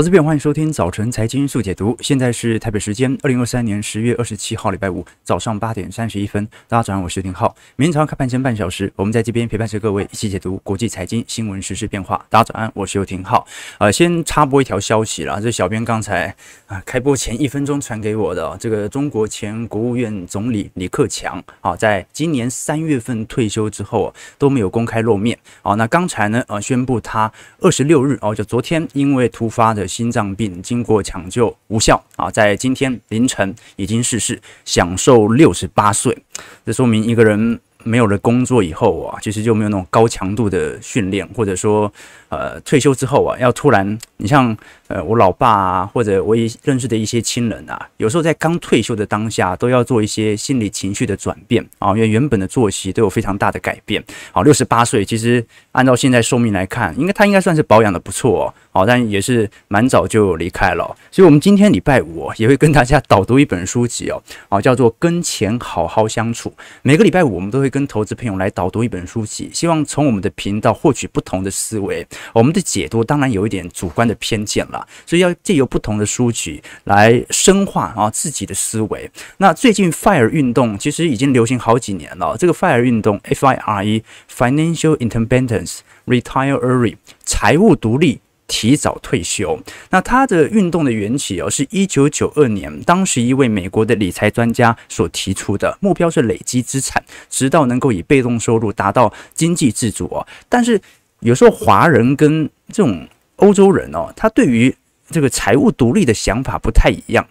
投资朋友，欢迎收听早晨财经速解读。现在是台北时间二零二三年十月二十七号，礼拜五早上八点三十一分。大家早上，我是丁浩。明天早上开盘前半小时，我们在这边陪伴着各位一起解读国际财经新闻、时事变化。大家早安，我是尤廷浩。呃，先插播一条消息啦，这小编刚才啊开播前一分钟传给我的，这个中国前国务院总理李克强啊，在今年三月份退休之后都没有公开露面。啊，那刚才呢，呃，宣布他二十六日哦，就昨天因为突发的心脏病经过抢救无效啊，在今天凌晨已经逝世，享受六十八岁。这说明一个人没有了工作以后啊，其实就没有那种高强度的训练，或者说。呃，退休之后啊，要突然，你像呃，我老爸啊，或者我也认识的一些亲人啊，有时候在刚退休的当下，都要做一些心理情绪的转变啊，因为原本的作息都有非常大的改变。好，六十八岁，其实按照现在寿命来看，应该他应该算是保养的不错哦，好，但也是蛮早就离开了。所以，我们今天礼拜五也会跟大家导读一本书籍哦，啊，叫做《跟钱好好相处》。每个礼拜五，我们都会跟投资朋友来导读一本书籍，希望从我们的频道获取不同的思维。我们的解读当然有一点主观的偏见了，所以要借由不同的书籍来深化啊自己的思维。那最近 FIRE 运动其实已经流行好几年了，这个 FIRE 运动 F I R E（Financial Independence, Retire Early） 财务独立，提早退休。那他的运动的缘起哦，是一九九二年，当时一位美国的理财专家所提出的目标是累积资产，直到能够以被动收入达到经济自主哦。但是有时候华人跟这种欧洲人哦，他对于这个财务独立的想法不太一样，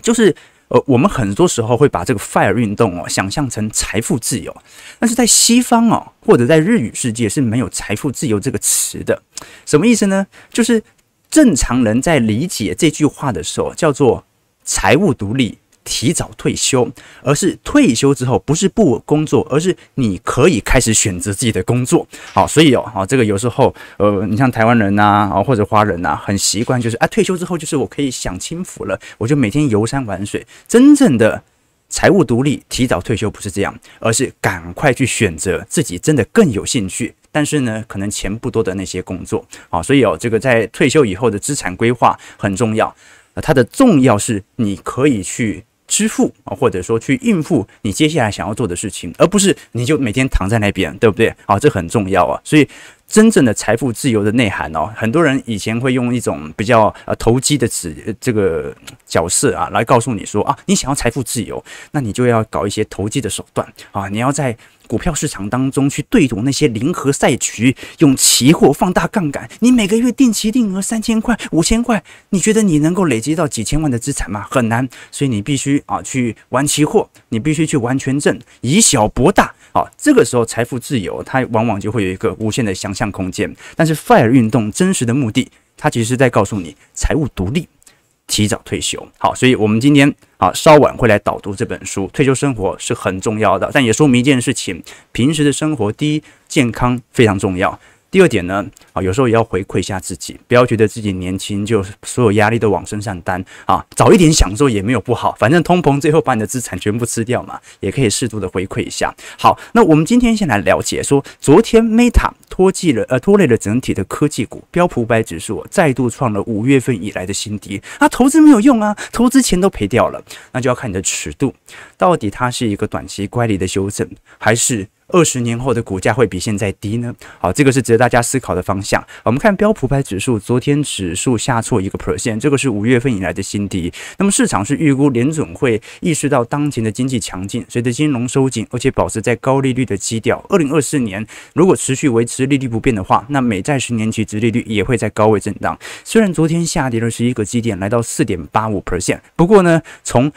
就是呃，我们很多时候会把这个 FIRE 运动哦想象成财富自由，但是在西方哦，或者在日语世界是没有财富自由这个词的。什么意思呢？就是正常人在理解这句话的时候，叫做财务独立。提早退休，而是退休之后不是不工作，而是你可以开始选择自己的工作。好，所以哦，好，这个有时候呃，你像台湾人呐，啊或者华人呐，很习惯就是啊，退休之后就是我可以享清福了，我就每天游山玩水。真正的财务独立，提早退休不是这样，而是赶快去选择自己真的更有兴趣，但是呢，可能钱不多的那些工作。好，所以哦，这个在退休以后的资产规划很重要。它的重要是你可以去。支付啊，或者说去应付你接下来想要做的事情，而不是你就每天躺在那边，对不对？啊，这很重要啊。所以，真正的财富自由的内涵哦，很多人以前会用一种比较呃投机的词这个角色啊，来告诉你说啊，你想要财富自由，那你就要搞一些投机的手段啊，你要在。股票市场当中去对赌那些零和赛局，用期货放大杠杆，你每个月定期定额三千块、五千块，你觉得你能够累积到几千万的资产吗？很难，所以你必须啊去玩期货，你必须去玩权证，以小博大。啊，这个时候财富自由，它往往就会有一个无限的想象空间。但是 FIRE 运动真实的目的，它其实是在告诉你财务独立。提早退休，好，所以我们今天啊稍晚会来导读这本书。退休生活是很重要的，但也说明一件事情：平时的生活，第一，健康非常重要。第二点呢，啊，有时候也要回馈一下自己，不要觉得自己年轻就所有压力都往身上担啊，早一点享受也没有不好，反正通膨最后把你的资产全部吃掉嘛，也可以适度的回馈一下。好，那我们今天先来了解说，昨天 Meta 拖记了呃拖累了整体的科技股，标普五百指数再度创了五月份以来的新低啊，投资没有用啊，投资钱都赔掉了，那就要看你的尺度，到底它是一个短期乖离的修正，还是？二十年后的股价会比现在低呢？好，这个是值得大家思考的方向。我们看标普百指数，昨天指数下挫一个 percent，这个是五月份以来的新低。那么市场是预估联准会意识到当前的经济强劲，随着金融收紧，而且保持在高利率的基调。二零二四年如果持续维持利率不变的话，那美债十年期殖利率也会在高位震荡。虽然昨天下跌了十一个基点，来到四点八五 percent，不过呢，从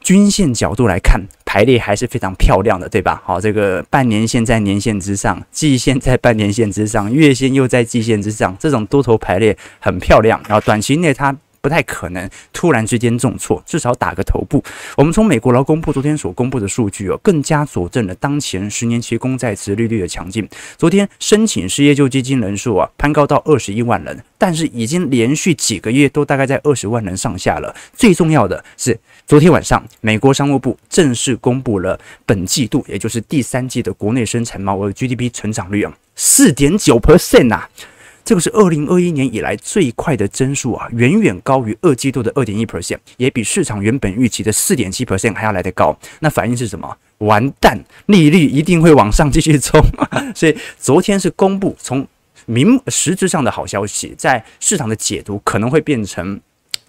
均线角度来看，排列还是非常漂亮的，对吧？好，这个半年线在年线之上，季线在半年线之上，月线又在季线之上，这种多头排列很漂亮。然后短期内它。不太可能突然之间重挫，至少打个头部。我们从美国劳工部昨天所公布的数据哦，更加佐证了当前十年期公债殖利率的强劲。昨天申请失业救济金人数啊攀高到二十一万人，但是已经连续几个月都大概在二十万人上下了。最重要的是，昨天晚上美国商务部正式公布了本季度，也就是第三季的国内生产毛额 GDP 成长率啊，四点九 percent 啊。这个是二零二一年以来最快的增速啊，远远高于二季度的二点一 percent，也比市场原本预期的四点七 percent 还要来得高。那反应是什么？完蛋，利率一定会往上继续冲。所以昨天是公布从明实质上的好消息，在市场的解读可能会变成。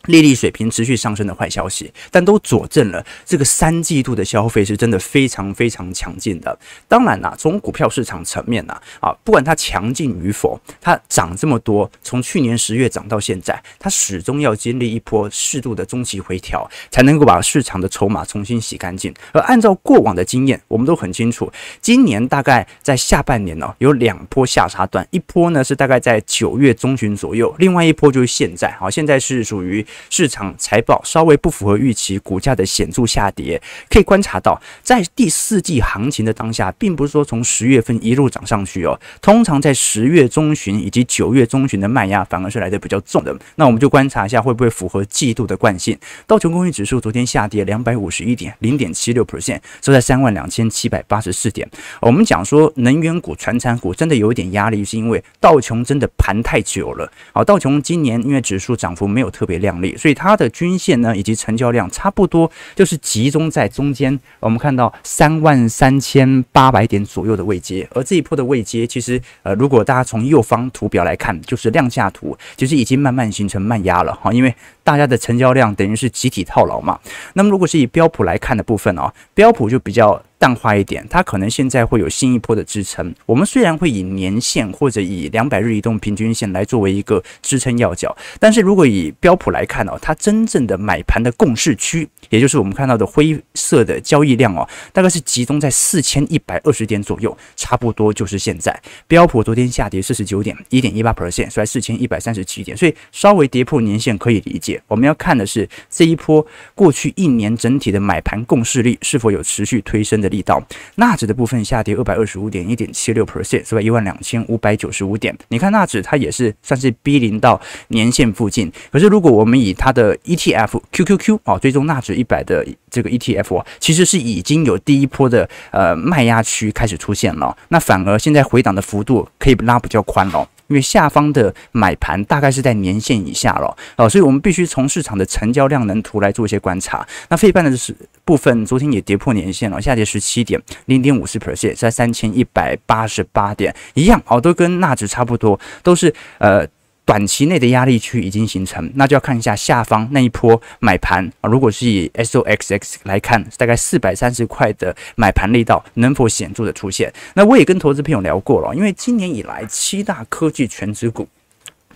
利率水平持续上升的坏消息，但都佐证了这个三季度的消费是真的非常非常强劲的。当然啦，从股票市场层面呢，啊，不管它强劲与否，它涨这么多，从去年十月涨到现在，它始终要经历一波适度的中期回调，才能够把市场的筹码重新洗干净。而按照过往的经验，我们都很清楚，今年大概在下半年呢，有两波下杀段，一波呢是大概在九月中旬左右，另外一波就是现在，啊，现在是属于。市场财报稍微不符合预期，股价的显著下跌，可以观察到，在第四季行情的当下，并不是说从十月份一路涨上去哦。通常在十月中旬以及九月中旬的卖压反而是来的比较重的。那我们就观察一下，会不会符合季度的惯性？道琼工业指数昨天下跌两百五十一点，零点七六 percent，收在三万两千七百八十四点。我们讲说能源股、传产股真的有一点压力，是因为道琼真的盘太久了。好，道琼今年因为指数涨幅没有特别亮所以它的均线呢，以及成交量差不多，就是集中在中间。我们看到三万三千八百点左右的位阶，而这一波的位阶，其实呃，如果大家从右方图表来看，就是量价图，其实已经慢慢形成慢压了哈，因为大家的成交量等于是集体套牢嘛。那么如果是以标普来看的部分哦，标普就比较。淡化一点，它可能现在会有新一波的支撑。我们虽然会以年线或者以两百日移动平均线来作为一个支撑要角，但是如果以标普来看哦，它真正的买盘的共识区，也就是我们看到的灰色的交易量哦，大概是集中在四千一百二十点左右，差不多就是现在。标普昨天下跌四十九点，一点一八 percent，收在四千一百三十七点，所以稍微跌破年线可以理解。我们要看的是这一波过去一年整体的买盘共识力是否有持续推升的力道，纳指的部分下跌二百二十五点，一点七六 percent，是吧？一万两千五百九十五点。你看纳指它也是算是逼临到年线附近。可是如果我们以它的 ETF QQQ 啊，追踪纳指一百的这个 ETF 啊，其实是已经有第一波的呃卖压区开始出现了。那反而现在回档的幅度可以拉比较宽了。因为下方的买盘大概是在年线以下了，哦，所以我们必须从市场的成交量能图来做一些观察。那费半的是部分，昨天也跌破年线了，下跌十七点，零点五四 percent，在三千一百八十八点一样，哦，都跟纳指差不多，都是呃。短期内的压力区已经形成，那就要看一下下方那一波买盘啊。如果是以 SOXX 来看，大概四百三十块的买盘力道能否显著的出现？那我也跟投资朋友聊过了，因为今年以来七大科技权值股。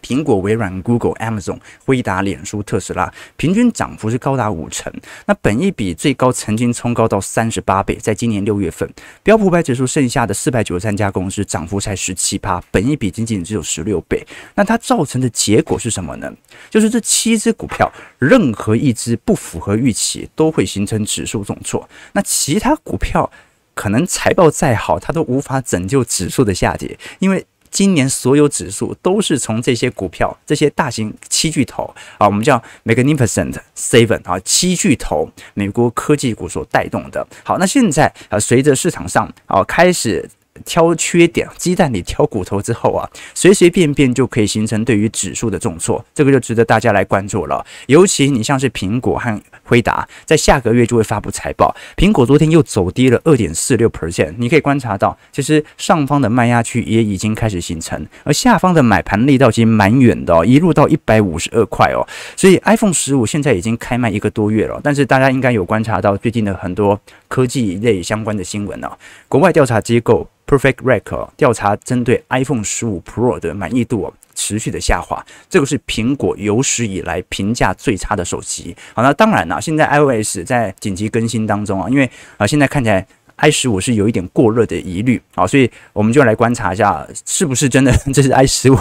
苹果、微软、Google、Amazon、辉达、脸书、特斯拉，平均涨幅是高达五成。那本一比最高曾经冲高到三十八倍，在今年六月份，标普五百指数剩下的四百九十三家公司涨幅才十七趴，本一比仅仅只有十六倍。那它造成的结果是什么呢？就是这七只股票任何一只不符合预期，都会形成指数重挫。那其他股票可能财报再好，它都无法拯救指数的下跌，因为。今年所有指数都是从这些股票、这些大型七巨头啊，我们叫 Magnificent Seven 啊，七巨头美国科技股所带动的。好，那现在啊，随着市场上啊开始。挑缺点，鸡蛋里挑骨头之后啊，随随便便就可以形成对于指数的重挫，这个就值得大家来关注了。尤其你像是苹果和辉达，在下个月就会发布财报，苹果昨天又走低了二点四六 percent，你可以观察到，其实上方的卖压区也已经开始形成，而下方的买盘力道其实蛮远的哦，一路到一百五十二块哦。所以 iPhone 十五现在已经开卖一个多月了，但是大家应该有观察到最近的很多科技类相关的新闻哦，国外调查机构。Perfect Record 调查针对 iPhone 十五 Pro 的满意度持续的下滑，这个是苹果有史以来评价最差的手机。好，那当然了，现在 iOS 在紧急更新当中啊，因为啊现在看起来。I 十五是有一点过热的疑虑，啊，所以我们就来观察一下，是不是真的 这是 i 十五，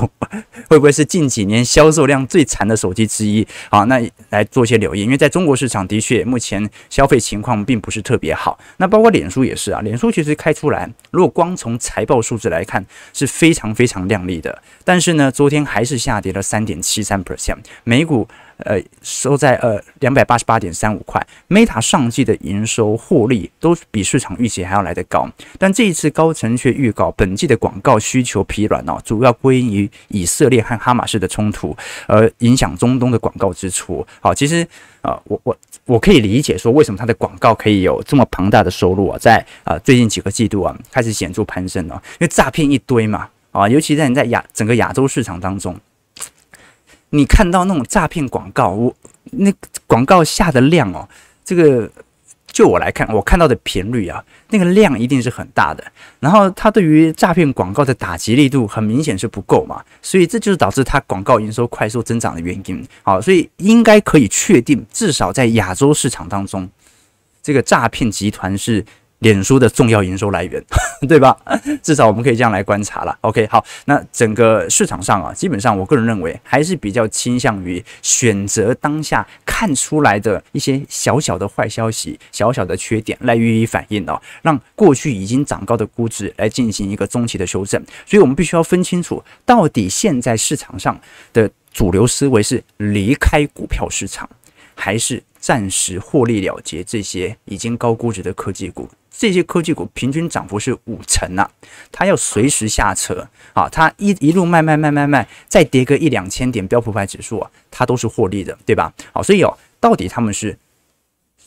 会不会是近几年销售量最惨的手机之一？好，那来做一些留意，因为在中国市场的确目前消费情况并不是特别好。那包括脸书也是啊，脸书其实开出来，如果光从财报数字来看是非常非常亮丽的，但是呢，昨天还是下跌了三点七三 percent，美股。呃，收在呃两百八十八点三五块。Meta 上季的营收获利都比市场预期还要来得高，但这一次高层却预告本季的广告需求疲软哦，主要归因于以色列和哈马斯的冲突，而影响中东的广告支出。好，其实啊、我我我可以理解说为什么它的广告可以有这么庞大的收入啊，在啊、最近几个季度啊开始显著攀升哦，因为诈骗一堆嘛啊，尤其在你在亚整个亚洲市场当中。你看到那种诈骗广告，我那广告下的量哦，这个就我来看，我看到的频率啊，那个量一定是很大的。然后它对于诈骗广告的打击力度很明显是不够嘛，所以这就是导致它广告营收快速增长的原因。好，所以应该可以确定，至少在亚洲市场当中，这个诈骗集团是。脸书的重要营收来源，对吧？至少我们可以这样来观察了。OK，好，那整个市场上啊，基本上我个人认为还是比较倾向于选择当下看出来的一些小小的坏消息、小小的缺点来予以反应哦，让过去已经涨高的估值来进行一个中期的修正。所以我们必须要分清楚，到底现在市场上的主流思维是离开股票市场，还是暂时获利了结这些已经高估值的科技股。这些科技股平均涨幅是五成呐，它要随时下车啊，它一一路卖卖卖卖卖，再跌个一两千点标普五百指数啊，它都是获利的，对吧？好，所以哦，到底他们是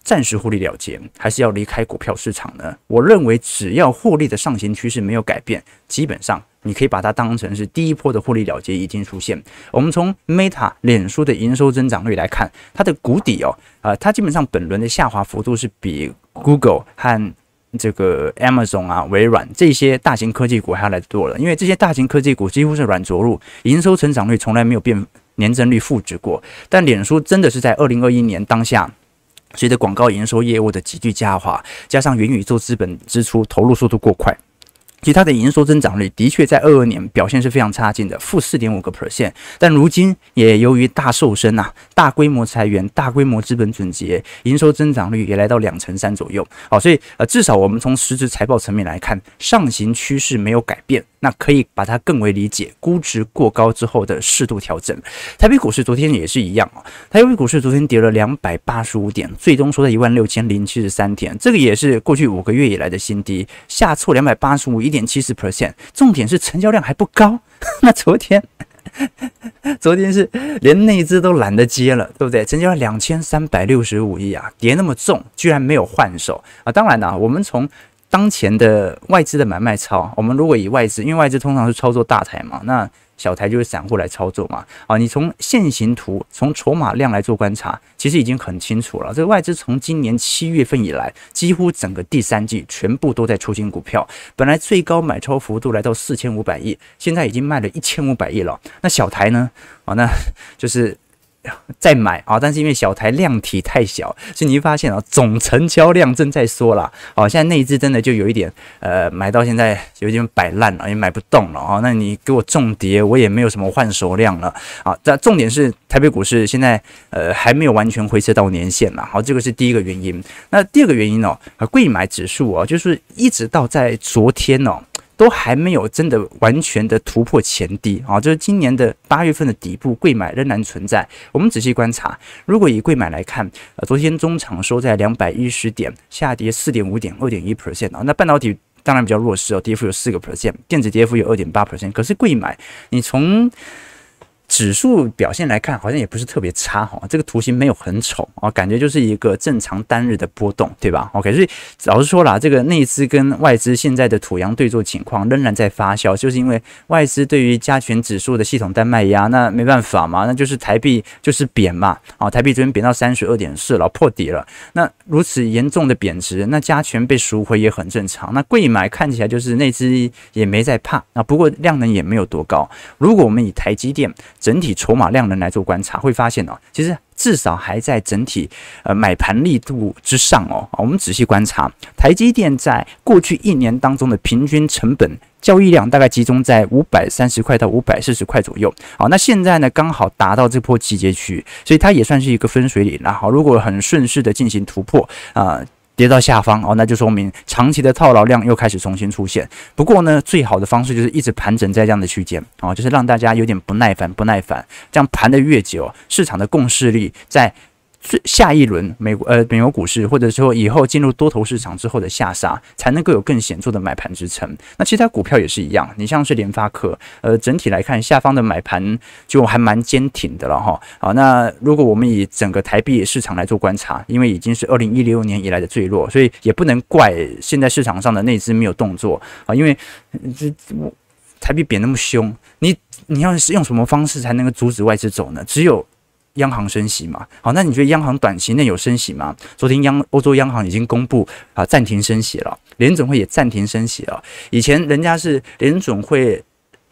暂时获利了结，还是要离开股票市场呢？我认为只要获利的上行趋势没有改变，基本上你可以把它当成是第一波的获利了结已经出现。我们从 Meta 脸书的营收增长率来看，它的谷底哦，啊，它基本上本轮的下滑幅度是比 Google 和这个 Amazon 啊、微软这些大型科技股还要来得多了，因为这些大型科技股几乎是软着陆，营收成长率从来没有变，年增率负值过。但脸书真的是在二零二一年当下，随着广告营收业务的急剧下滑，加上元宇宙资本支出投入速度过快。其他的营收增长率的确在二二年表现是非常差劲的，负四点五个 percent。但如今也由于大瘦身呐、大规模裁员、大规模资本总结，营收增长率也来到两成三左右。好，所以呃，至少我们从实质财报层面来看，上行趋势没有改变。那可以把它更为理解，估值过高之后的适度调整。台北股市昨天也是一样啊，台北股市昨天跌了两百八十五点，最终收在一万六千零七十三点，这个也是过去五个月以来的新低，下挫两百八十五，一点七十 percent。重点是成交量还不高。那昨天，昨天是连内资都懒得接了，对不对？成交量两千三百六十五亿啊，跌那么重，居然没有换手啊！当然了，我们从当前的外资的买卖超，我们如果以外资，因为外资通常是操作大台嘛，那小台就是散户来操作嘛。啊，你从线形图、从筹码量来做观察，其实已经很清楚了。这个外资从今年七月份以来，几乎整个第三季全部都在出清股票。本来最高买超幅度来到四千五百亿，现在已经卖了一千五百亿了。那小台呢？啊，那就是。再买啊！但是因为小台量体太小，所以你会发现啊，总成交量正在缩了。哦，现在内资真的就有一点，呃，买到现在有点摆烂了，也买不动了啊。那你给我重跌，我也没有什么换手量了啊。这重点是台北股市现在呃还没有完全回撤到年线了。好，这个是第一个原因。那第二个原因呢哦，贵买指数哦，就是一直到在昨天哦。都还没有真的完全的突破前低啊，就是今年的八月份的底部，贵买仍然存在。我们仔细观察，如果以贵买来看，呃，昨天中场收在两百一十点，下跌四点五点，二点一 percent 啊。那半导体当然比较弱势哦，跌幅有四个 percent，电子跌幅有二点八 percent。可是贵买，你从指数表现来看，好像也不是特别差哈，这个图形没有很丑啊，感觉就是一个正常单日的波动，对吧？OK，所以老实说啦，这个内资跟外资现在的土洋对坐情况仍然在发酵，就是因为外资对于加权指数的系统单卖压，那没办法嘛，那就是台币就是贬嘛，啊，台币昨天贬到三十二点四了，破底了，那如此严重的贬值，那加权被赎回也很正常，那贵买看起来就是内资也没在怕，啊，不过量能也没有多高，如果我们以台积电。整体筹码量能来做观察，会发现哦，其实至少还在整体呃买盘力度之上哦。我们仔细观察，台积电在过去一年当中的平均成本交易量大概集中在五百三十块到五百四十块左右。好，那现在呢刚好达到这波集结区，所以它也算是一个分水岭了。好，如果很顺势的进行突破啊。跌到下方哦，那就说明长期的套牢量又开始重新出现。不过呢，最好的方式就是一直盘整在这样的区间哦，就是让大家有点不耐烦，不耐烦，这样盘的越久，市场的共识力在。最下一轮美国呃美国股市，或者说以后进入多头市场之后的下杀，才能够有更显著的买盘支撑。那其他股票也是一样，你像是联发科，呃，整体来看下方的买盘就还蛮坚挺的了哈。好，那如果我们以整个台币市场来做观察，因为已经是二零一六年以来的最弱，所以也不能怪现在市场上的内资没有动作啊。因为这台币贬那么凶，你你要是用什么方式才能够阻止外资走呢？只有。央行升息嘛，好，那你觉得央行短期内有升息吗？昨天央欧洲央行已经公布啊暂停升息了，联准会也暂停升息了。以前人家是联准会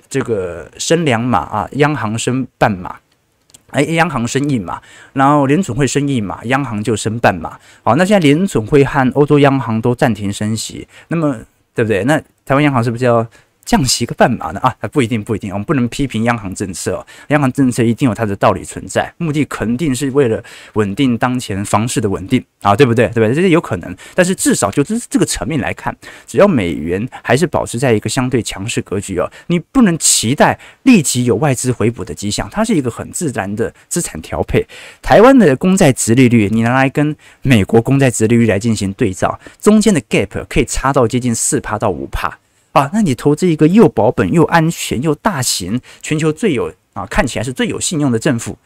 这个升两码啊，央行升半码，哎，央行升一码，然后联准会升一码，央行就升半码。好，那现在联准会和欧洲央行都暂停升息，那么对不对？那台湾央行是不是要？降息个半码呢？啊，不一定，不一定。我们不能批评央行政策哦，央行政策一定有它的道理存在，目的肯定是为了稳定当前房市的稳定啊，对不对？对不对？这是有可能。但是至少就这这个层面来看，只要美元还是保持在一个相对强势格局哦，你不能期待立即有外资回补的迹象，它是一个很自然的资产调配。台湾的公债殖利率，你拿来跟美国公债殖利率来进行对照，中间的 gap 可以差到接近四趴到五趴。啊，那你投资一个又保本又安全又大型、全球最有啊，看起来是最有信用的政府，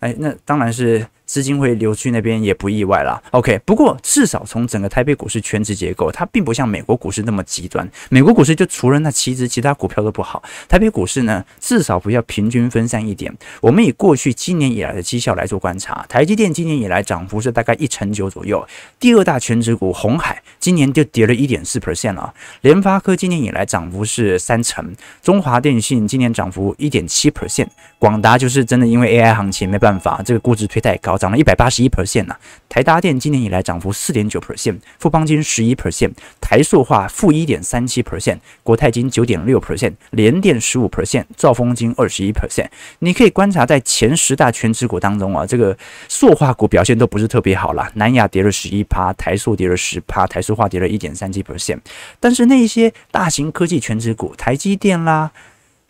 哎，那当然是。资金会流去那边也不意外啦。OK，不过至少从整个台北股市全值结构，它并不像美国股市那么极端。美国股市就除了那七只，其他股票都不好。台北股市呢，至少不要平均分散一点。我们以过去今年以来的绩效来做观察，台积电今年以来涨幅是大概一成九左右。第二大全职股红海今年就跌了一点四 percent 了。联发科今年以来涨幅是三成，中华电信今年涨幅一点七 percent，广达就是真的因为 AI 行情没办法，这个估值推太高。涨了一百八十一 percent 呢，台达电今年以来涨幅四点九 percent，富邦金十一 percent，台塑化负一点三七 percent，国泰金九点六 percent，联电十五 percent，兆丰金二十一 percent。你可以观察在前十大权值股当中啊，这个塑化股表现都不是特别好啦，南亚跌了十一趴，台塑跌了十趴，台塑化跌了一点三七 percent。但是那些大型科技权值股，台积电啦。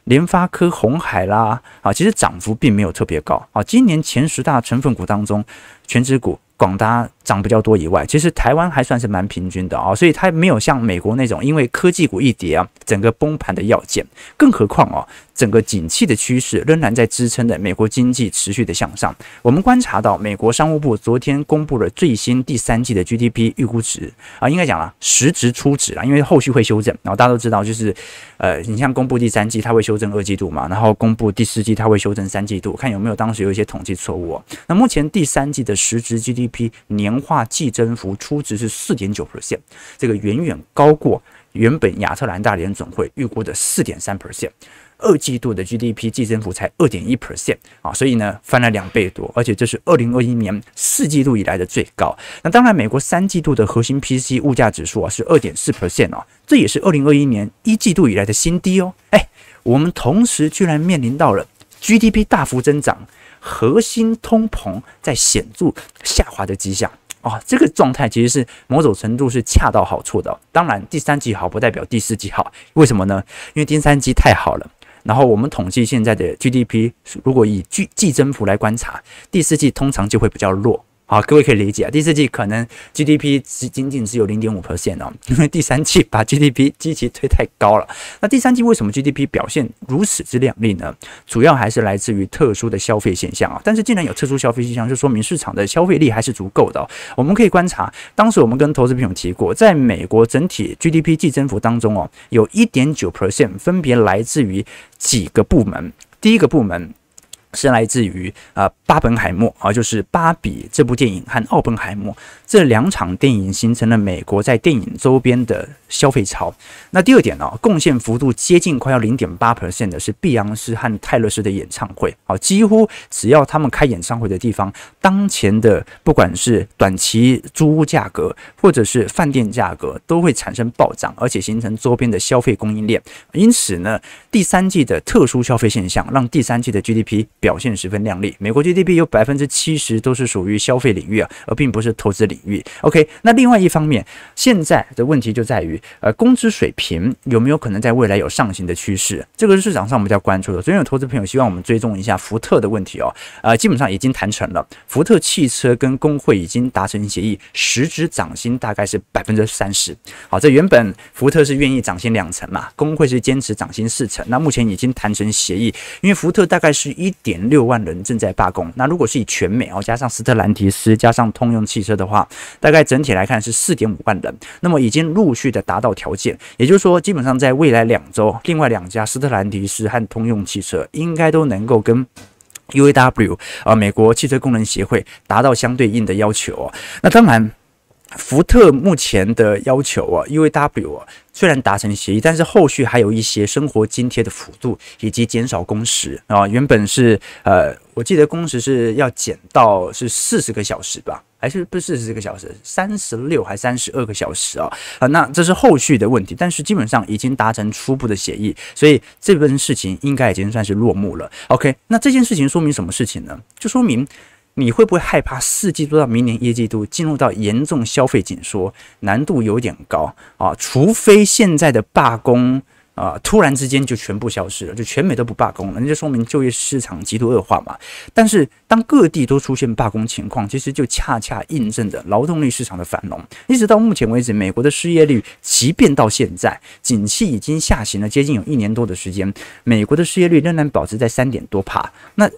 联发科、红海啦，啊，其实涨幅并没有特别高啊。今年前十大成分股当中，全指股广达涨比较多以外，其实台湾还算是蛮平均的啊，所以它没有像美国那种因为科技股一跌啊，整个崩盘的要件。更何况哦。整个景气的趋势仍然在支撑着美国经济持续的向上。我们观察到，美国商务部昨天公布了最新第三季的 GDP 预估值啊，应该讲了实值初值啊，因为后续会修正。然后大家都知道，就是呃，你像公布第三季，它会修正二季度嘛，然后公布第四季，它会修正三季度，看有没有当时有一些统计错误哦。那目前第三季的实质 GDP 年化季增幅初值是四点九 percent，这个远远高过原本亚特兰大联准会预估的四点三 percent。二季度的 GDP 季增幅才二点一 percent 啊，所以呢翻了两倍多，而且这是二零二一年四季度以来的最高。那当然，美国三季度的核心 PC 物价指数啊是二点四 percent 哦，这也是二零二一年一季度以来的新低哦。哎，我们同时居然面临到了 GDP 大幅增长，核心通膨在显著下滑的迹象哦，这个状态其实是某种程度是恰到好处的。当然，第三季好不代表第四季好，为什么呢？因为第三季太好了。然后我们统计现在的 GDP，如果以季季增幅来观察，第四季通常就会比较弱。好，各位可以理解啊，第四季可能 GDP 只仅仅只有零点五 percent 哦，因为第三季把 GDP 积极推太高了。那第三季为什么 GDP 表现如此之亮丽呢？主要还是来自于特殊的消费现象啊。但是既然有特殊消费现象，就说明市场的消费力还是足够的。我们可以观察，当时我们跟投资朋友提过，在美国整体 GDP 季增幅当中哦，有一点九 percent 分别来自于几个部门。第一个部门。是来自于啊、巴本海默啊，就是《芭比》这部电影和《奥本海默》这两场电影形成了美国在电影周边的消费潮。那第二点呢、贡献幅度接近快要零点八 percent 的是碧昂斯和泰勒斯的演唱会。好，几乎只要他们开演唱会的地方，当前的不管是短期租屋价格或者是饭店价格，都会产生暴涨，而且形成周边的消费供应链。因此呢，第三季的特殊消费现象让第三季的 GDP。表现十分亮丽。美国 GDP 有百分之七十都是属于消费领域啊，而并不是投资领域。OK，那另外一方面，现在的问题就在于，呃，工资水平有没有可能在未来有上行的趋势？这个是市场上比较关注的。所以有投资朋友希望我们追踪一下福特的问题哦。呃，基本上已经谈成了，福特汽车跟工会已经达成协议，实质涨薪大概是百分之三十。好，这原本福特是愿意涨薪两成嘛，工会是坚持涨薪四成。那目前已经谈成协议，因为福特大概是一点点六万人正在罢工。那如果是以全美哦，加上斯特兰提斯，加上通用汽车的话，大概整体来看是四点五万人。那么已经陆续的达到条件，也就是说，基本上在未来两周，另外两家斯特兰提斯和通用汽车应该都能够跟 UAW 啊，美国汽车工人协会达到相对应的要求哦。那当然。福特目前的要求啊，UAW 啊，虽然达成协议，但是后续还有一些生活津贴的幅度以及减少工时啊，原本是呃，我记得工时是要减到是四十个小时吧，还是不是四十个小时，三十六还三十二个小时啊？啊，那这是后续的问题，但是基本上已经达成初步的协议，所以这份事情应该已经算是落幕了。OK，那这件事情说明什么事情呢？就说明。你会不会害怕四季度到明年一季度进入到严重消费紧缩，难度有点高啊？除非现在的罢工啊突然之间就全部消失了，就全美都不罢工了，那就说明就业市场极度恶化嘛。但是当各地都出现罢工情况，其实就恰恰印证着劳动力市场的繁荣。一直到目前为止，美国的失业率即便到现在，景气已经下行了接近有一年多的时间，美国的失业率仍然保持在三点多趴。那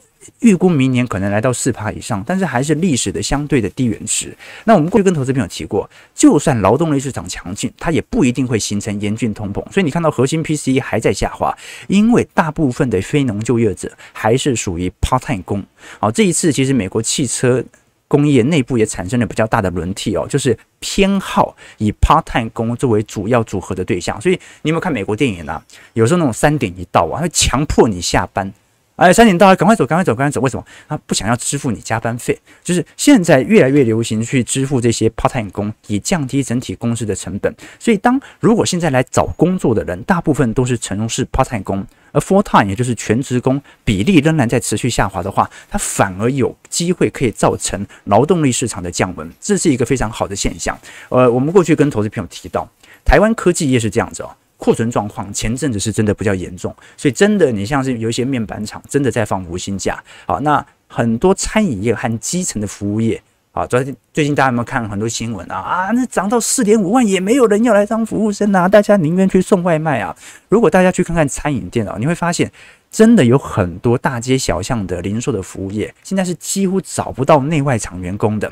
预估明年可能来到四趴以上，但是还是历史的相对的低原值。那我们过去跟投资朋友提过，就算劳动力市场强劲，它也不一定会形成严峻通膨。所以你看到核心 PCE 还在下滑，因为大部分的非农就业者还是属于 part-time 工。好，这一次其实美国汽车工业内部也产生了比较大的轮替哦，就是偏好以 part-time 工作为主要组合的对象。所以你有没有看美国电影啊？有时候那种三点一到啊，会强迫你下班。哎，三点到了，赶快走，赶快走，赶快走！为什么？他不想要支付你加班费，就是现在越来越流行去支付这些 part-time 工，以降低整体工时的成本。所以，当如果现在来找工作的人，大部分都是从事 part-time 工，而 full-time 也就是全职工比例仍然在持续下滑的话，它反而有机会可以造成劳动力市场的降温，这是一个非常好的现象。呃，我们过去跟投资朋友提到，台湾科技业是这样子哦。库存状况前阵子是真的比较严重，所以真的你像是有一些面板厂真的在放无薪假啊。那很多餐饮业和基层的服务业啊，最近最近大家有没有看很多新闻啊？啊，那涨到四点五万也没有人要来当服务生啊，大家宁愿去送外卖啊。如果大家去看看餐饮店啊，你会发现真的有很多大街小巷的零售的服务业，现在是几乎找不到内外场员工的。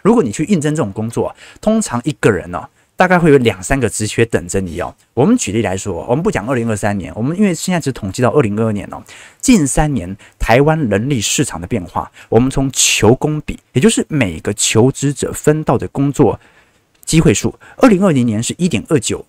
如果你去应征这种工作，通常一个人呢、大概会有两三个职缺等着你哦。我们举例来说，我们不讲二零二三年，我们因为现在只统计到二零二二年哦。近三年台湾人力市场的变化，我们从求工比，也就是每个求职者分到的工作机会数，二零二零年是一点二九。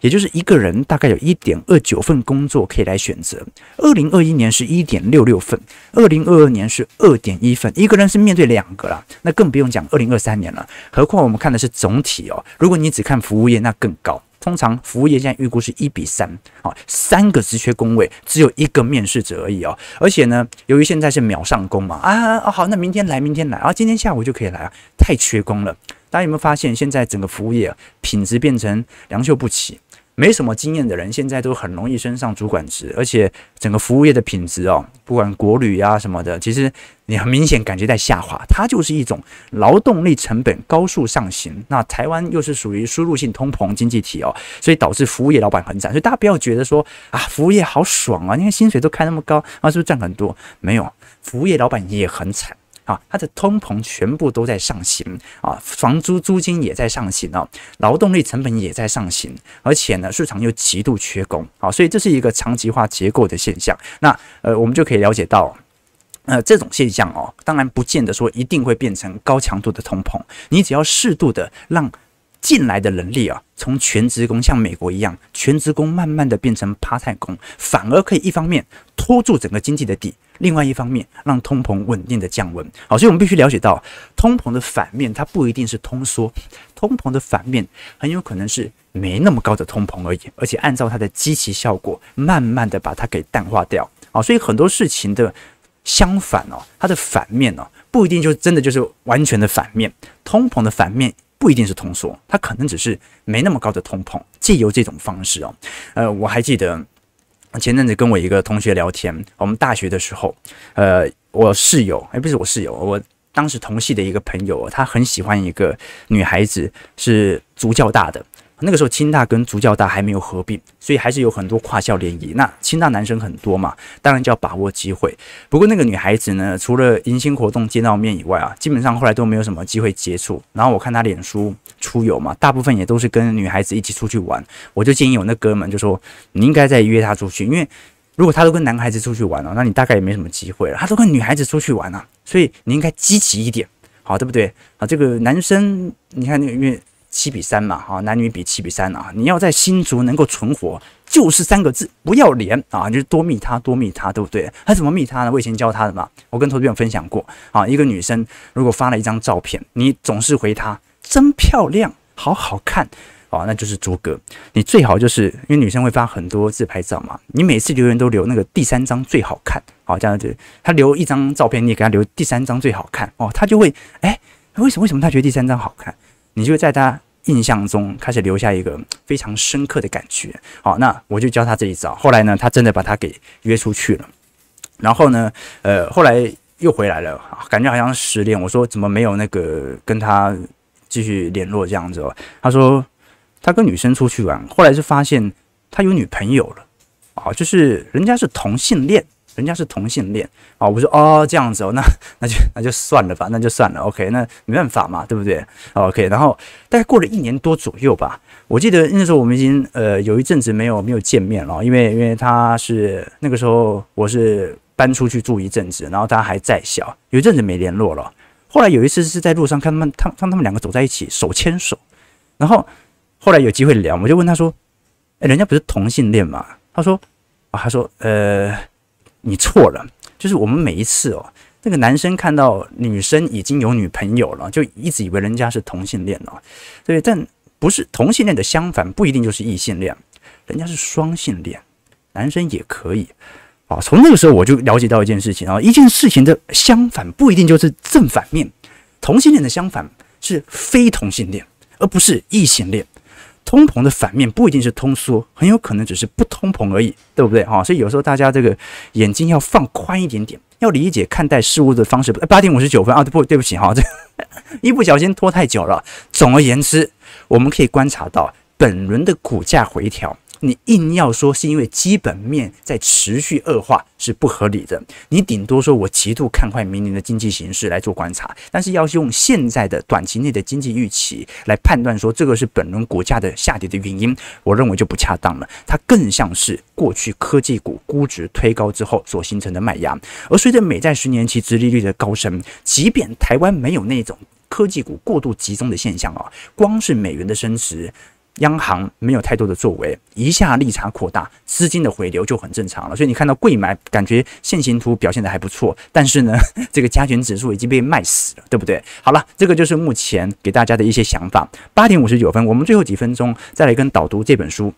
也就是一个人大概有一点二九份工作可以来选择，二零二一年是一点六六份，二零二二年是二点一份，一个人是面对两个了，那更不用讲二零二三年了。何况我们看的是总体哦，如果你只看服务业，那更高。通常服务业现在预估是一比三，啊，三个职缺工位只有一个面试者而已哦。而且呢，由于现在是秒上工嘛，啊啊好，那明天来，明天来啊，今天下午就可以来啊，太缺工了。大家有没有发现，现在整个服务业品质变成良莠不齐？没什么经验的人，现在都很容易升上主管职，而且整个服务业的品质哦，不管国旅啊什么的，其实你很明显感觉在下滑。它就是一种劳动力成本高速上行。那台湾又是属于输入性通膨经济体哦，所以导致服务业老板很惨。所以大家不要觉得说啊，服务业好爽啊，你看薪水都开那么高啊，是不是赚很多？没有，服务业老板也很惨。啊，它的通膨全部都在上行啊，房租租金也在上行啊，劳动力成本也在上行，而且呢，市场又极度缺工啊，所以这是一个长期化结构的现象。那呃，我们就可以了解到，呃，这种现象哦，当然不见得说一定会变成高强度的通膨，你只要适度的让进来的人力啊，从全职工像美国一样，全职工慢慢的变成 part-time 工，反而可以一方面拖住整个经济的底。另外一方面，让通膨稳定的降温。好，所以我们必须了解到，通膨的反面，它不一定是通缩，通膨的反面很有可能是没那么高的通膨而已，而且按照它的积极效果，慢慢的把它给淡化掉。好，所以很多事情的相反哦，它的反面哦，不一定就真的就是完全的反面。通膨的反面不一定是通缩，它可能只是没那么高的通膨。借由这种方式哦，呃，我还记得前阵子跟我一个同学聊天，我们大学的时候，呃，我室友，哎，不是我室友，我当时同系的一个朋友，他很喜欢一个女孩子，是足教大的。那个时候，清大跟足教大还没有合并，所以还是有很多跨校联谊。那清大男生很多嘛，当然就要把握机会。不过那个女孩子呢，除了迎新活动见到面以外啊，基本上后来都没有什么机会接触。然后我看她脸书出游嘛，大部分也都是跟女孩子一起出去玩。我就建议我那哥们就说，你应该再约她出去，因为如果他都跟男孩子出去玩了，那你大概也没什么机会了。他都跟女孩子出去玩啊，所以你应该积极一点，好，对不对？啊，这个男生，你看因为。七比三嘛，哈，男女比七比三啊！你要在新竹能够存活，就是三个字：不要脸啊！就是多密他，多密他，对不对？他怎么密他呢？我以前教他的嘛，我跟投资朋友分享过啊。一个女生如果发了一张照片，你总是回她真漂亮，好好看啊，那就是逐格。你最好就是因为女生会发很多自拍照嘛，你每次留言都留那个第三张最好看，好，这样子。她留一张照片，你给她留第三张最好看哦，她就会哎，为什么为什么她觉得第三张好看？你就在他印象中开始留下一个 非常深刻的感觉。好，那我就教他这一招。后来呢，他真的把他给约出去了。然后呢，呃，后来又回来了，感觉好像失恋。我说怎么没有那个跟他继续联络这样子哦？他说他跟女生出去玩，后来是发现他有女朋友了。啊，就是人家是同性恋。人家是同性恋啊，我说哦这样子哦，那那就那就算了吧，那就算了，OK，那没办法嘛，对不对？OK，然后大概过了一年多左右吧，我记得那时候我们已经呃有一阵子没有没有见面了，因为因为他是那个时候我是搬出去住一阵子，然后他还在校，有一阵子没联络了。后来有一次是在路上看他们，他看他们两个走在一起手牵手，然后后来有机会聊，我就问他说：“哎，人家不是同性恋吗？”他说：“啊，他说呃。”你错了，就是我们每一次哦，那个男生看到女生已经有女朋友了，就一直以为人家是同性恋了，对，但不是同性恋的相反，不一定就是异性恋，人家是双性恋，男生也可以啊。从那个时候我就了解到一件事情啊，一件事情的相反不一定就是正反面，同性恋的相反是非同性恋，而不是异性恋。通膨的反面不一定是通缩，很有可能只是不通膨而已，对不对？哈，所以有时候大家这个眼睛要放宽一点点，要理解看待事物的方式。八点五十九分啊，不，对不起哈，这 一不小心拖太久了。总而言之，我们可以观察到本轮的股价回调。你硬要说是因为基本面在持续恶化是不合理的，你顶多说我极度看坏明年的经济形势来做观察，但是要用现在的短期内的经济预期来判断说这个是本轮股价的下跌的原因，我认为就不恰当了。它更像是过去科技股估值推高之后所形成的卖压，而随着美债十年期殖利率的高升，即便台湾没有那种科技股过度集中的现象啊，光是美元的升值。央行没有太多的作为，一下利差扩大，资金的回流就很正常了。所以你看到贵买，感觉线形图表现的还不错，但是呢，这个加权指数已经被卖死了，对不对？好了，这个就是目前给大家的一些想法。八点五十九分，我们最后几分钟再来跟导读这本书。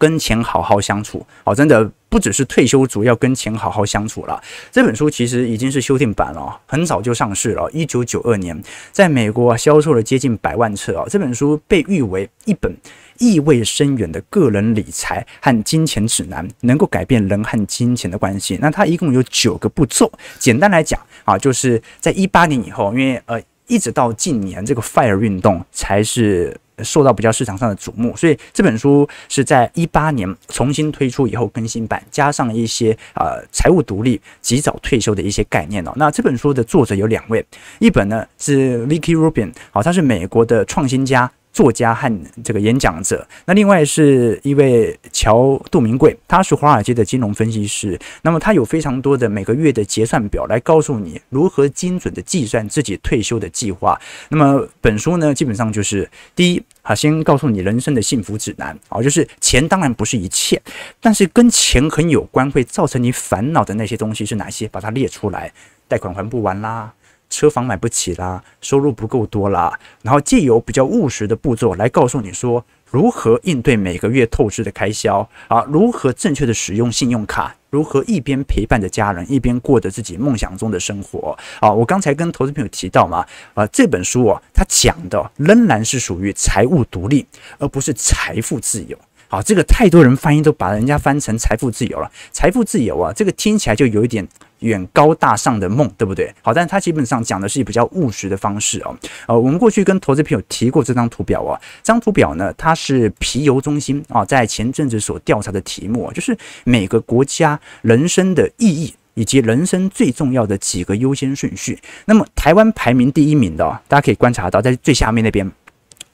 跟钱好好相处，哦，真的不只是退休族要跟钱好好相处了。这本书其实已经是修订版了，很早就上市了，一九九二年在美国销售了接近百万册啊。这本书被誉为一本意味深远的个人理财和金钱指南，能够改变人和金钱的关系。那它一共有九个步骤，简单来讲啊，就是在一八年以后，因为呃，一直到近年这个 FIRE 运动才是。受到比较市场上的瞩目，所以这本书是在一八年重新推出以后更新版，加上一些呃财务独立、及早退休的一些概念哦。那这本书的作者有两位，一本呢是 Vicky Rubin，好，他是美国的创新家。作家和这个演讲者，那另外是一位乔杜明贵，他是华尔街的金融分析师。那么他有非常多的每个月的结算表，来告诉你如何精准的计算自己退休的计划。那么本书呢，基本上就是第一，啊，先告诉你人生的幸福指南啊，就是钱当然不是一切，但是跟钱很有关，会造成你烦恼的那些东西是哪些？把它列出来，贷款还不完啦。车房买不起啦，收入不够多啦，然后借由比较务实的步骤来告诉你说，如何应对每个月透支的开销啊，如何正确的使用信用卡，如何一边陪伴着家人，一边过着自己梦想中的生活啊。我刚才跟投资朋友提到嘛，啊，这本书啊，它讲的仍然是属于财务独立，而不是财富自由。好，这个太多人翻译都把人家翻成财富自由了。财富自由啊，这个听起来就有一点远高大上的梦，对不对？好，但是它基本上讲的是比较务实的方式哦。呃，我们过去跟投资朋友提过这张图表啊，这张图表呢，它是皮尤中心啊在前阵子所调查的题目，就是每个国家人生的意义以及人生最重要的几个优先顺序。那么台湾排名第一名的，大家可以观察到，在最下面那边。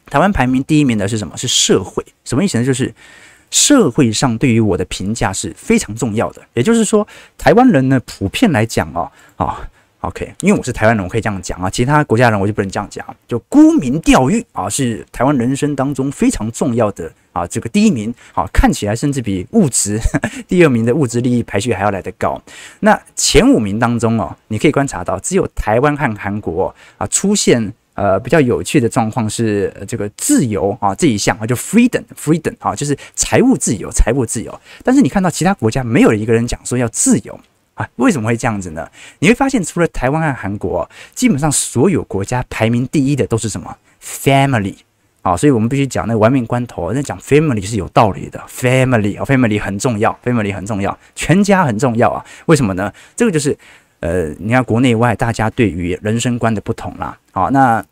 台湾排名第一名的是什么？是社会，什么意思呢？就是社会上对于我的评价是非常重要的。也就是说，台湾人呢，普遍来讲哦，啊，OK，因为我是台湾人，我可以这样讲啊。其他国家人我就不能这样讲。就沽名钓誉啊，是台湾人生当中非常重要的啊，这个第一名啊，看起来甚至比物质 第二名的物质利益排序还要来得高。那前五名当中哦，你可以观察到，只有台湾和韩国啊出现。呃，比较有趣的状况是这个自由啊这一项啊，就 freedom，freedom 啊，就是财务自由，财务自由。但是你看到其他国家没有一个人讲说要自由啊，为什么会这样子呢？你会发现，除了台湾和韩国，基本上所有国家排名第一的都是什么 family 啊，所以我们必须讲那个玩命关头，那讲 family 是有道理的，family 啊，family 很重要，family 很重要，全家很重要啊。为什么呢？这个就是。呃，你看国内外大家对于人生观的不同啦，好，那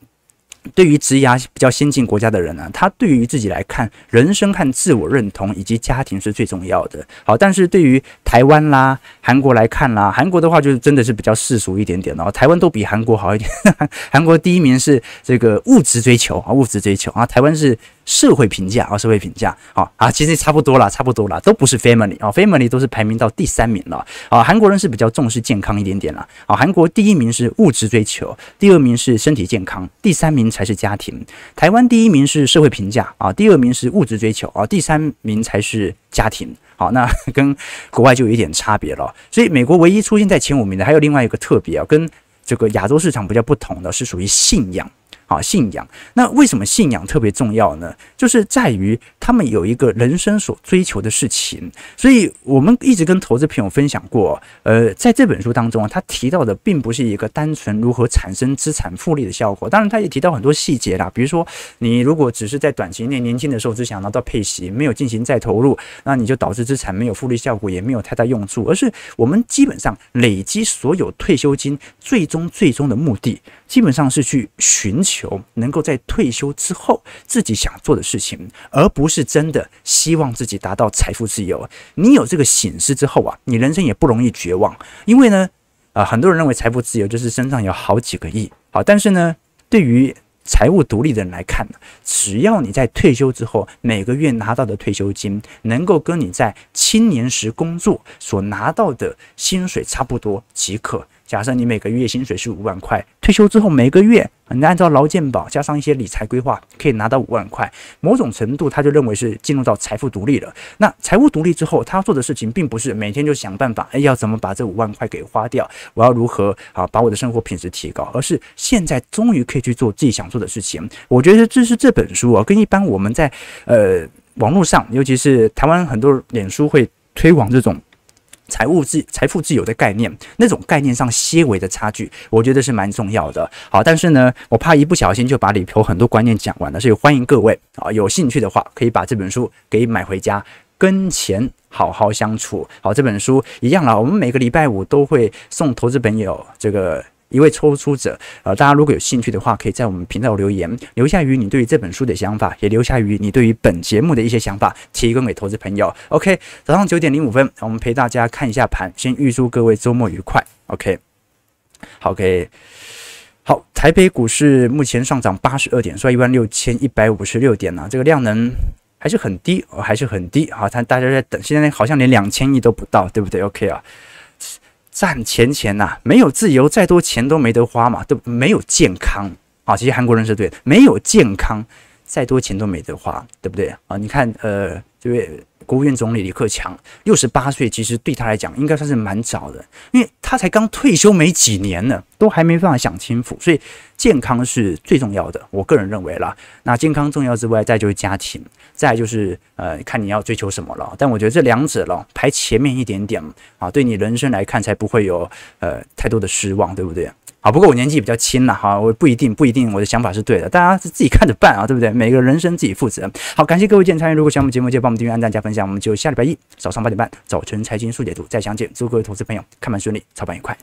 对于职涯比较先进国家的人呢，他对于自己来看，人生和自我认同以及家庭是最重要的。好，但是对于台湾啦、韩国来看啦，韩国的话就是真的是比较世俗一点点哦，台湾都比韩国好一点，韩国第一名是这个物质追求啊，物质追求啊，台湾是。社会评价啊，社会评价啊啊，其实差不多啦，差不多啦，都不是 family 啊，family 都是排名到第三名了啊。韩国人是比较重视健康一点点啦啊。韩国第一名是物质追求，第二名是身体健康，第三名才是家庭。台湾第一名是社会评价啊，第二名是物质追求啊，第三名才是家庭。好，那 跟国外就有一点差别了。所以美国唯一出现在前五名的，还有另外一个特别啊，跟这个亚洲市场比较不同的是属于信仰。啊，信仰。那为什么信仰特别重要呢？就是在于他们有一个人生所追求的事情。所以我们一直跟投资朋友分享过，呃，在这本书当中啊，他提到的并不是一个单纯如何产生资产复利的效果。当然，他也提到很多细节啦，比如说你如果只是在短期内年轻的时候只想拿到配息，没有进行再投入，那你就导致资产没有复利效果，也没有太大用处。而是我们基本上累积所有退休金，最终最终的目的。基本上是去寻求能够在退休之后自己想做的事情，而不是真的希望自己达到财富自由。你有这个醒思之后啊，你人生也不容易绝望。因为呢，啊，很多人认为财富自由就是身上有好几个亿，好，但是呢，对于财务独立的人来看，只要你在退休之后每个月拿到的退休金能够跟你在青年时工作所拿到的薪水差不多即可。假设你每个月薪水是五万块，退休之后每个月你按照劳健保加上一些理财规划，可以拿到五万块。某种程度，他就认为是进入到财富独立了。那财务独立之后，他做的事情并不是每天就想办法，哎，要怎么把这五万块给花掉？我要如何啊把我的生活品质提高？而是现在终于可以去做自己想做的事情。我觉得这是这本书啊，跟一般我们在呃网络上，尤其是台湾很多脸书会推广这种。财务自财富自由的概念，那种概念上些微的差距，我觉得是蛮重要的。好，但是呢，我怕一不小心就把里头很多观念讲完了，所以欢迎各位啊，有兴趣的话可以把这本书给买回家，跟钱好好相处。好，这本书一样了，我们每个礼拜五都会送投资朋友这个。一位抽出者，呃，大家如果有兴趣的话，可以在我们频道留言，留下于你对于这本书的想法，也留下于你对于本节目的一些想法，提供给投资朋友。OK，早上九点零五分，我们陪大家看一下盘，先预祝各位周末愉快。OK，好，OK，好，台北股市目前上涨八十二点，收一万六千一百五十六点呢，这个量能还是很低，还是很低。好，他大家在等，现在好像连两千亿都不到，对不对？OK 啊。赚钱钱呐、没有自由，再多钱都没得花嘛，都没有健康啊。其实韩国人是对的，没有健康，再多钱都没得花，对不对啊？你看，呃，这位国务院总理李克强，六十八岁，其实对他来讲应该算是蛮早的，因为他才刚退休没几年呢，都还没办法想清楚，所以健康是最重要的，我个人认为啦。那健康重要之外，再就是家庭，再就是呃，看你要追求什么了。但我觉得这两者咯，排前面一点点啊，对你人生来看才不会有呃太多的失望，对不对？啊，不过我年纪比较轻了哈，我不一定不一定我的想法是对的，大家是自己看着办啊，对不对？每个人生自己负责。好，感谢各位今天参与，如果喜欢我们节目，记得帮我们订阅、按赞、加分享。我们就下礼拜一早上八点半早晨财经速解读再相见，祝各位投资朋友看盘顺利，操盘愉快。